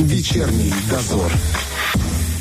Вечерний дозор.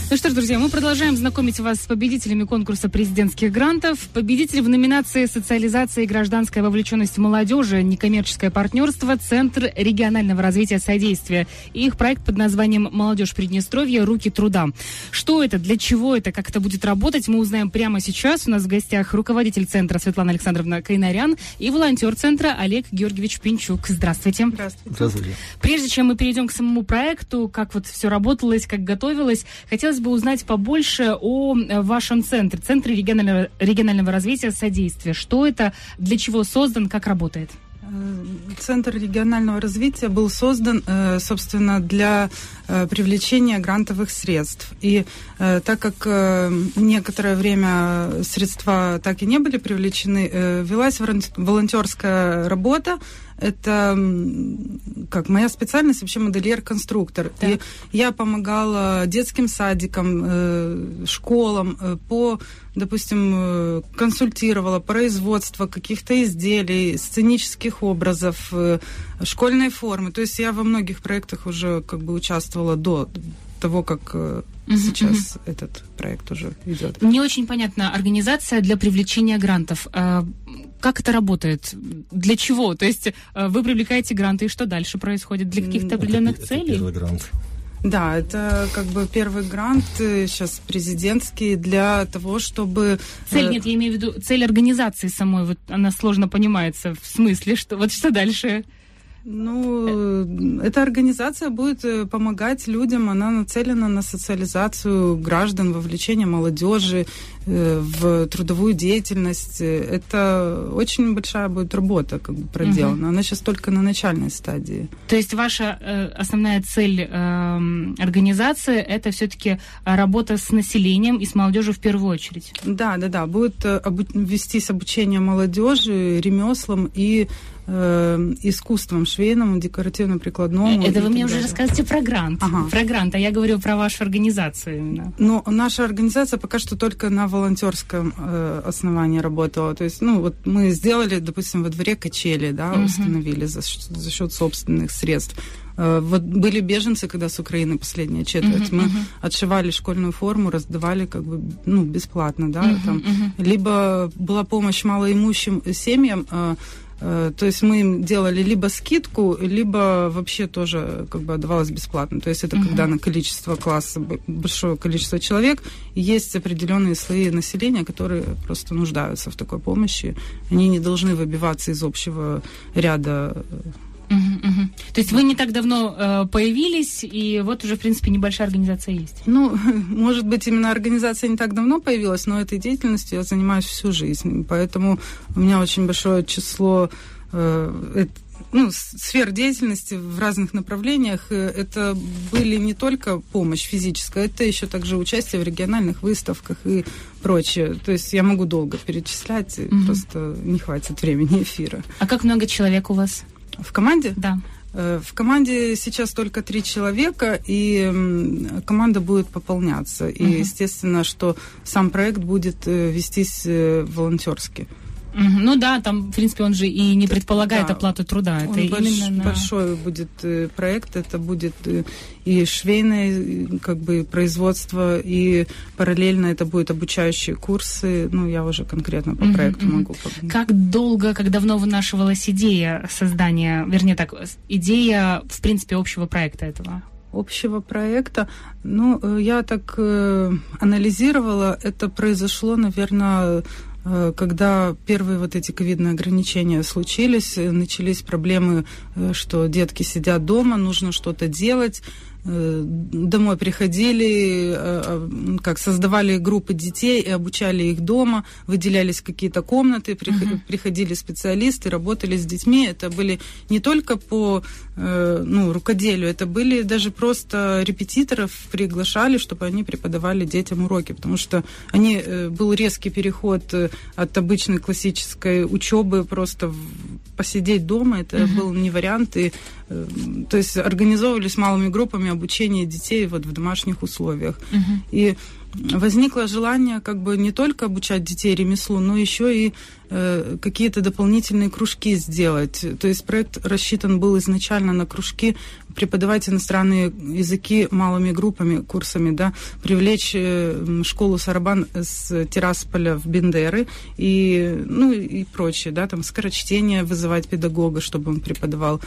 Ну что ж, друзья, мы продолжаем знакомить вас с победителями конкурса президентских грантов. Победитель в номинации «Социализация и гражданская вовлеченность молодежи. Некоммерческое партнерство. Центр регионального развития содействия». И их проект под названием «Молодежь Приднестровья. Руки труда». Что это, для чего это, как это будет работать, мы узнаем прямо сейчас. У нас в гостях руководитель Центра Светлана Александровна Кайнарян и волонтер Центра Олег Георгиевич Пинчук. Здравствуйте. Здравствуйте. Здравствуйте. Прежде чем мы перейдем к самому проекту, как вот все работалось, как готовилось, хотелось хотелось бы узнать побольше о э, вашем центре, Центре регионального, регионального развития содействия. Что это, для чего создан, как работает? Э, Центр регионального развития был создан, э, собственно, для привлечения грантовых средств. И так как некоторое время средства так и не были привлечены, велась волонтерская работа это как моя специальность вообще модельер-конструктор. И я помогала детским садикам, э, школам э, по, допустим, э, консультировала производство каких-то изделий, сценических образов, школьной формы. То есть я во многих проектах уже как бы участвовала до того, как uh сейчас uh этот проект уже идет. Не очень понятна организация для привлечения грантов. А, как это работает? Для чего? То есть э, вы привлекаете гранты, и что дальше происходит? Для каких-то определенных это, целей? Это первый грант. Да, это как бы первый грант сейчас э, президентский для того, чтобы... Цель, нет, я имею в виду цель организации самой, вот она сложно понимается, в смысле, что вот что дальше? Ну, эта организация будет э, помогать людям, она нацелена на социализацию граждан, вовлечение молодежи э, в трудовую деятельность. Это очень большая будет работа как бы проделана. Угу. Она сейчас только на начальной стадии. То есть ваша э, основная цель э, организации это все-таки работа с населением и с молодежью в первую очередь? Да, да, да. Будет э, обу- вестись обучение молодежи ремеслам и э, искусством швейному, декоративно-прикладному. Это вы мне уже рассказываете про грант. Ага. Про грант, а я говорю про вашу организацию именно. Ну, наша организация пока что только на волонтерском э, основании работала. То есть, ну, вот мы сделали, допустим, во дворе качели, да, угу. установили за, за счет собственных средств. Э, вот были беженцы, когда с Украины последняя четверть. Uh-huh, Мы uh-huh. отшивали школьную форму, раздавали как бы ну бесплатно, да, uh-huh, там. Uh-huh. Либо была помощь малоимущим семьям. Э, то есть мы им делали либо скидку, либо вообще тоже как бы отдавалось бесплатно. То есть это uh-huh. когда на количество класса, большое количество человек, есть определенные слои населения, которые просто нуждаются в такой помощи. Они не должны выбиваться из общего ряда э, Угу, угу. То есть вы не так давно э, появились, и вот уже, в принципе, небольшая организация есть. Ну, может быть, именно организация не так давно появилась, но этой деятельностью я занимаюсь всю жизнь. Поэтому у меня очень большое число э, ну, сфер деятельности в разных направлениях. Это были не только помощь физическая, это еще также участие в региональных выставках и прочее. То есть я могу долго перечислять, угу. просто не хватит времени эфира. А как много человек у вас? В команде? Да. Э, в команде сейчас только три человека, и команда будет пополняться. И, uh естественно, что сам проект будет э, вестись э, волонтерски. Ну да, там, в принципе, он же и не предполагает да, оплату труда. Это он больш, именно на... большой будет э, проект, это будет э, и швейное как бы производство, и параллельно это будет обучающие курсы. Ну, я уже конкретно по проекту uh-huh, могу. Как долго, как давно вынашивалась идея создания, вернее так, идея, в принципе, общего проекта этого? общего проекта. Ну, э, я так э, анализировала, это произошло, наверное, когда первые вот эти ковидные ограничения случились, э, начались проблемы, э, что детки сидят дома, нужно что-то делать, Э, домой приходили, э, э, как создавали группы детей и обучали их дома, выделялись какие-то комнаты, uh-huh. приходили специалисты, работали с детьми. Это были не только по ну, рукоделию, это были даже просто репетиторов приглашали, чтобы они преподавали детям уроки, потому что они, был резкий переход от обычной классической учебы просто посидеть дома, это uh-huh. был не вариант, и то есть организовывались малыми группами обучение детей вот в домашних условиях. Uh-huh. И возникло желание как бы не только обучать детей ремеслу, но еще и э, какие-то дополнительные кружки сделать. То есть проект рассчитан был изначально на кружки преподавать иностранные языки малыми группами, курсами, да, привлечь э, школу Сарабан с Тирасполя в Бендеры и, ну, и прочее, да, там скорочтение вызывать педагога, чтобы он преподавал.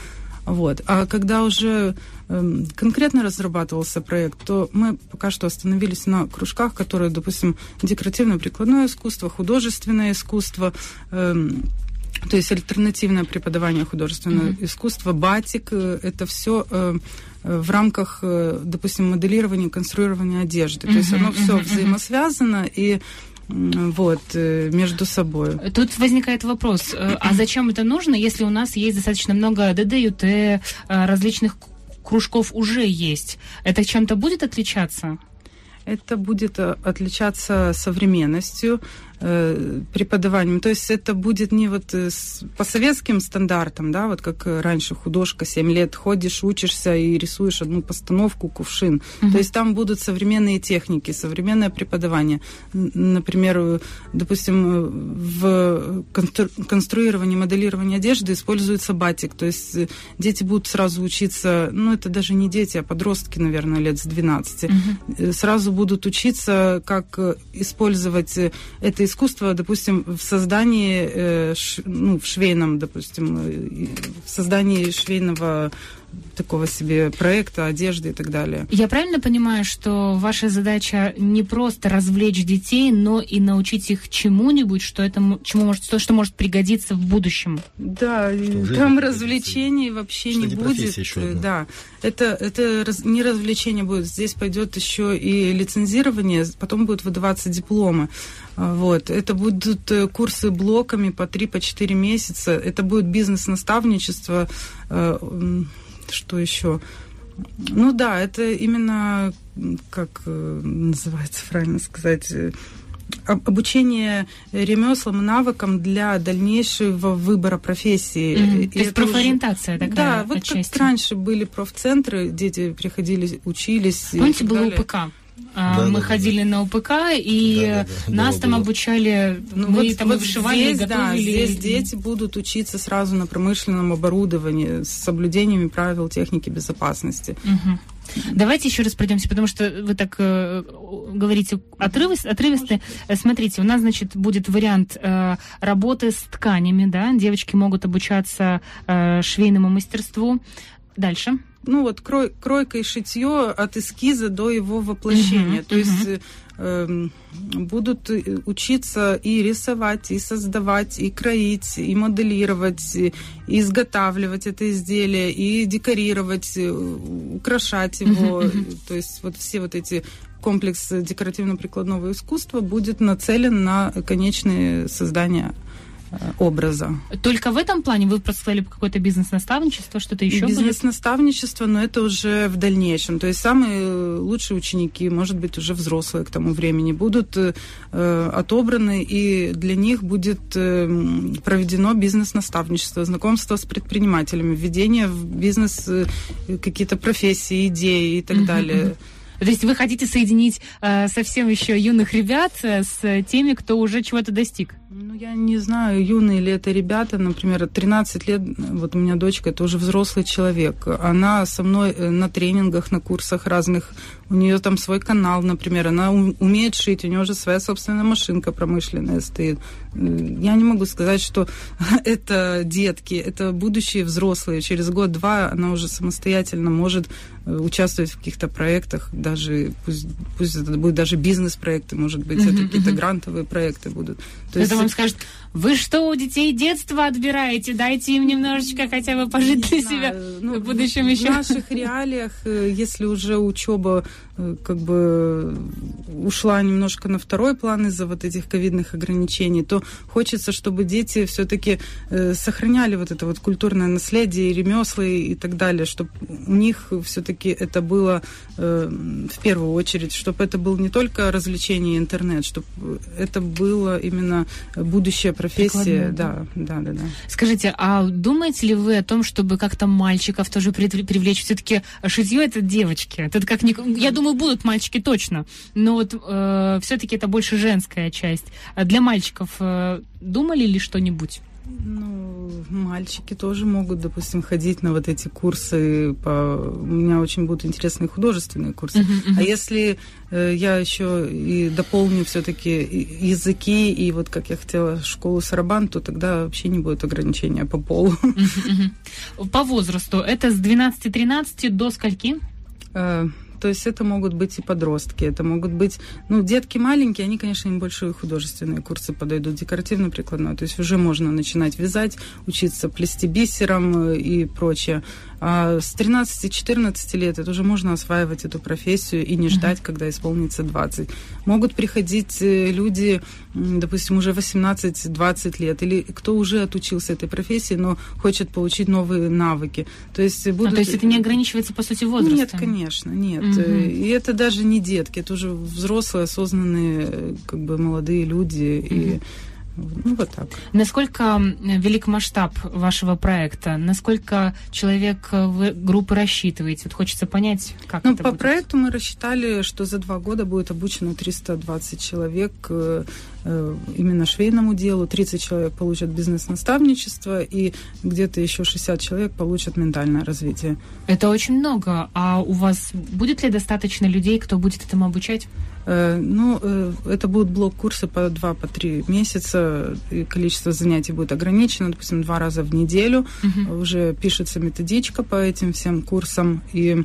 Вот. А когда уже э, конкретно разрабатывался проект, то мы пока что остановились на кружках, которые, допустим, декоративно-прикладное искусство, художественное искусство, э, то есть альтернативное преподавание художественного mm-hmm. искусства, батик, э, это все э, в рамках, э, допустим, моделирования, конструирования одежды. Mm-hmm. То есть оно все mm-hmm. взаимосвязано и вот, между собой. Тут возникает вопрос, а зачем это нужно, если у нас есть достаточно много ДДЮТ, различных кружков уже есть? Это чем-то будет отличаться? Это будет отличаться современностью, Э, преподаванием. То есть это будет не вот э, по советским стандартам, да, вот как раньше художка, 7 лет ходишь, учишься и рисуешь одну постановку, кувшин. Угу. То есть там будут современные техники, современное преподавание. Например, допустим, в конструировании, моделировании одежды используется батик. То есть дети будут сразу учиться, ну это даже не дети, а подростки, наверное, лет с 12. Угу. Сразу будут учиться, как использовать это искусство, допустим, в создании, э, ш, ну, в швейном, допустим, э, в создании швейного такого себе проекта, одежды и так далее. Я правильно понимаю, что ваша задача не просто развлечь детей, но и научить их чему-нибудь, что это чему может, то, что может пригодиться в будущем? Да, там развлечений вообще что не, не будет. Еще одна. да, это, это раз, не развлечение будет. Здесь пойдет еще и лицензирование, потом будут выдаваться дипломы. А, вот. Это будут э, курсы блоками по 3-4 по месяца. Это будет бизнес-наставничество. Э, что еще? Ну да, это именно, как э, называется правильно сказать, обучение ремеслам, навыкам для дальнейшего выбора профессии. Mm-hmm. То есть профориентация уже... такая Да, вот отчасти. как раньше были профцентры, дети приходили, учились. Помните, было УПК? А, да, мы да, ходили да. на УПК, и да, да, да. нас было, там было. обучали, ну, мы вот, там вот вышивали, здесь, готовили. Да, здесь дети будут учиться сразу на промышленном оборудовании с соблюдениями правил техники безопасности. Угу. Давайте еще раз пройдемся, потому что вы так э, говорите отрывисто, отрывисто. Смотрите, у нас, значит, будет вариант э, работы с тканями, да, девочки могут обучаться э, швейному мастерству. Дальше ну вот крой, кройка и шитье от эскиза до его воплощения. Uh-huh, То есть э, будут учиться и рисовать, и создавать, и кроить, и моделировать, и изготавливать это изделие, и декорировать, э, украшать его. Uh-huh. То есть вот все вот эти комплекс декоративно-прикладного искусства будет нацелен на конечное создание Э, образа. Только в этом плане вы просто сказали какое-то бизнес-наставничество, что-то еще Бизнес-наставничество, но это уже в дальнейшем. То есть самые лучшие ученики, может быть, уже взрослые к тому времени, будут э, отобраны, и для них будет э, проведено бизнес-наставничество, знакомство с предпринимателями, введение в бизнес э, какие-то профессии, идеи и так uh-huh, далее. То есть вы хотите соединить э, совсем еще юных ребят э, с теми, кто уже чего-то достиг? Ну, я не знаю, юные ли это ребята, например, 13 лет, вот у меня дочка, это уже взрослый человек. Она со мной э, на тренингах, на курсах разных, у нее там свой канал, например, она умеет шить, у нее уже своя собственная машинка промышленная стоит. Я не могу сказать, что это детки, это будущие взрослые. Через год-два она уже самостоятельно может э, участвовать в каких-то проектах, даже пусть, пусть это будет даже бизнес-проекты, может быть, это какие-то грантовые проекты будут. То есть... вам скажет, вы что, у детей детство отбираете? Дайте им немножечко хотя бы пожить для себя ну, в будущем еще. В наших реалиях, э, если уже учеба э, как бы ушла немножко на второй план из-за вот этих ковидных ограничений, то хочется, чтобы дети все-таки э, сохраняли вот это вот культурное наследие, ремесла и так далее, чтобы у них все-таки это было в первую очередь, чтобы это был не только развлечение интернет, чтобы это было именно будущее профессия, да, да, да, да. Скажите, а думаете ли вы о том, чтобы как-то мальчиков тоже привлечь? Все-таки шитье это девочки. Это как. Я думаю, будут мальчики точно. Но вот э, все-таки это больше женская часть. А для мальчиков э, думали ли что-нибудь? Ну, мальчики тоже могут, допустим, ходить на вот эти курсы. По... У меня очень будут интересные художественные курсы. Uh-huh, uh-huh. А если э, я еще и дополню все-таки языки и вот как я хотела школу Сарабан, то тогда вообще не будет ограничения по полу. Uh-huh, uh-huh. По возрасту это с 12-13 до скольки? Э, то есть это могут быть и подростки, это могут быть, ну, детки маленькие, они, конечно, им больше художественные курсы подойдут, декоративно-прикладной. То есть уже можно начинать вязать, учиться плести бисером э, и прочее. А с 13-14 лет это уже можно осваивать эту профессию и не ждать, mm-hmm. когда исполнится 20. Могут приходить э, люди, допустим, уже 18-20 лет, или кто уже отучился этой профессии, но хочет получить новые навыки. То есть, будут... а, то есть это не ограничивается, по сути, возрастом? Нет, конечно, нет. Mm-hmm. И это даже не детки, это уже взрослые, осознанные, э, как бы молодые люди. Mm-hmm. И ну, вот так. Насколько велик масштаб вашего проекта? Насколько человек э, вы группы рассчитываете? Вот хочется понять, как ну, это по будет. проекту мы рассчитали, что за два года будет обучено 320 человек именно швейному делу, 30 человек получат бизнес-наставничество, и где-то еще 60 человек получат ментальное развитие. Это очень много. А у вас будет ли достаточно людей, кто будет этому обучать? Э, ну, э, это будут блок-курсы по 2-3 по три месяца, и количество занятий будет ограничено, допустим, два раза в неделю. Uh-huh. Уже пишется методичка по этим всем курсам, и Э,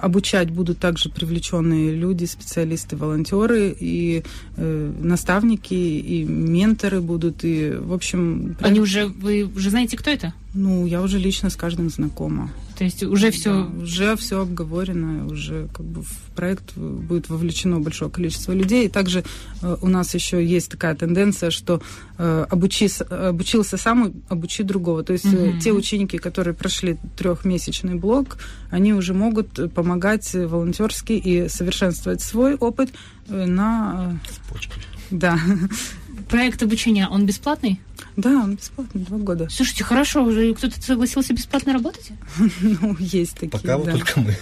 обучать будут также привлеченные люди, специалисты, волонтеры и э, наставники, и менторы будут, и в общем. Они уже вы уже знаете, кто это? Ну, я уже лично с каждым знакома. То есть уже все... Да, уже все обговорено, уже как бы в проект будет вовлечено большое количество людей. И также э, у нас еще есть такая тенденция, что э, обучи, обучился сам, обучи другого. То есть mm-hmm. те ученики, которые прошли трехмесячный блок, они уже могут помогать волонтерски и совершенствовать свой опыт э, на... Цепочкой. Да. Проект обучения, он бесплатный? Да, он бесплатный, два года. Слушайте, хорошо, уже кто-то согласился бесплатно работать? Ну, есть такие, Пока вот только мы.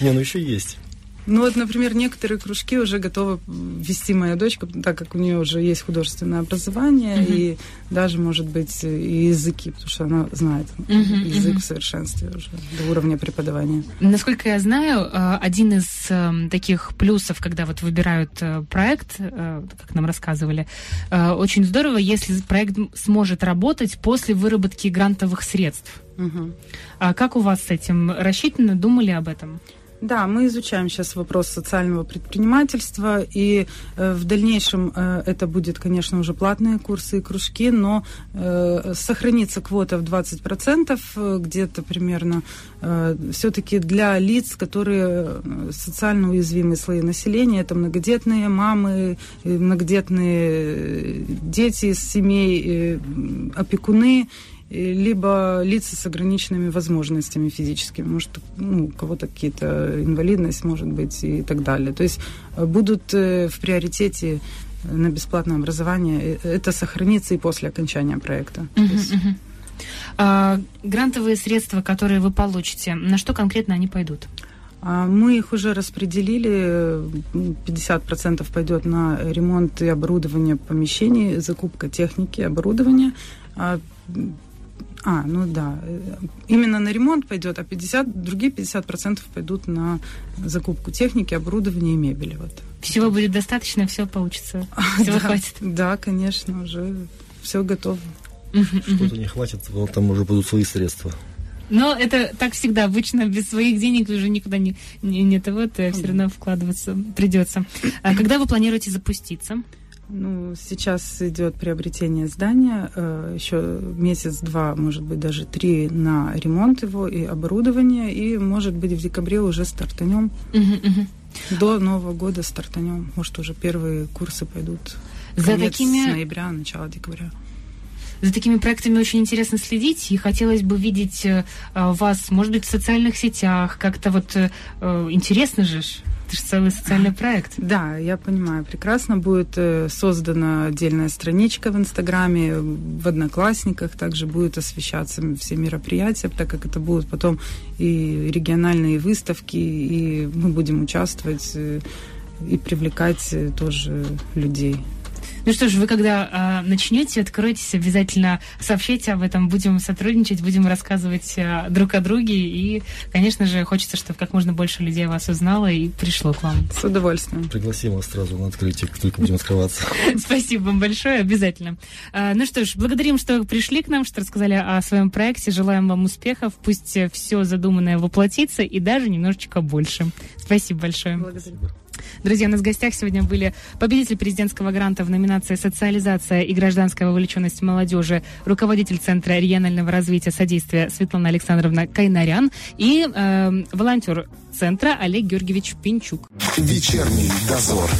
Не, ну еще есть. Ну вот, например, некоторые кружки уже готовы вести моя дочка, так как у нее уже есть художественное образование uh-huh. и даже, может быть, и языки, потому что она знает uh-huh, язык uh-huh. в совершенстве уже до уровня преподавания. Насколько я знаю, э, один из эм, таких плюсов, когда вот выбирают э, проект, э, как нам рассказывали, очень здорово, если проект сможет работать после выработки грантовых средств. Uh-huh. А как у вас с этим рассчитано? Думали об этом? Да, мы изучаем сейчас вопрос социального предпринимательства, и э, в дальнейшем э, это будет, конечно, уже платные курсы и кружки, но э, сохранится квота в 20%, э, где-то примерно, э, все-таки для лиц, которые э, социально уязвимые слои населения, это многодетные мамы, многодетные дети из семей, опекуны либо лица с ограниченными возможностями физическими, может, ну, у кого-то какие-то инвалидность, может быть, и так далее. То есть э, будут э, в приоритете на бесплатное образование. Э, это сохранится и после окончания проекта. Uh-huh, есть... uh-huh. А, грантовые средства, которые вы получите, на что конкретно они пойдут? А, мы их уже распределили. 50% пойдет на ремонт и оборудование помещений, закупка техники, оборудования. А а, ну да. Именно на ремонт пойдет, а 50, другие 50% пойдут на закупку техники, оборудования и мебели. Вот. Всего будет достаточно, все получится. Всего да, хватит. Да, конечно, уже все готово. Что-то не хватит, там уже будут свои средства. Но это так всегда. Обычно без своих денег уже никуда не, не, не того, то все равно вкладываться придется. А когда вы планируете запуститься? Ну, сейчас идет приобретение здания, э, еще месяц-два, может быть, даже три на ремонт его и оборудование, и, может быть, в декабре уже стартанем. До Нового года стартанем. Может, уже первые курсы пойдут. За Конец такими... ноября, начало декабря. За такими проектами очень интересно следить, и хотелось бы видеть э, вас, может быть, в социальных сетях, как-то вот э, интересно же. Это же целый социальный проект. Да, я понимаю. Прекрасно будет э, создана отдельная страничка в Инстаграме, в Одноклассниках. Также будут освещаться все мероприятия, так как это будут потом и региональные выставки, и мы будем участвовать э, и привлекать тоже людей. Ну что ж, вы когда э, начнете, откроетесь, обязательно сообщите об этом, будем сотрудничать, будем рассказывать э, друг о друге. И, конечно же, хочется, чтобы как можно больше людей вас узнало и пришло к вам. С удовольствием. Пригласим вас сразу на открытие, как только будем открываться. Спасибо вам большое, обязательно. Ну что ж, благодарим, что пришли к нам, что рассказали о своем проекте. Желаем вам успехов. Пусть все задуманное воплотится и даже немножечко больше. Спасибо большое. Благодарю. Друзья, у нас в гостях сегодня были победитель президентского гранта в номинации «Социализация и гражданская вовлеченность молодежи», руководитель Центра регионального развития содействия Светлана Александровна Кайнарян и э, волонтер Центра Олег Георгиевич Пинчук. Вечерний дозор.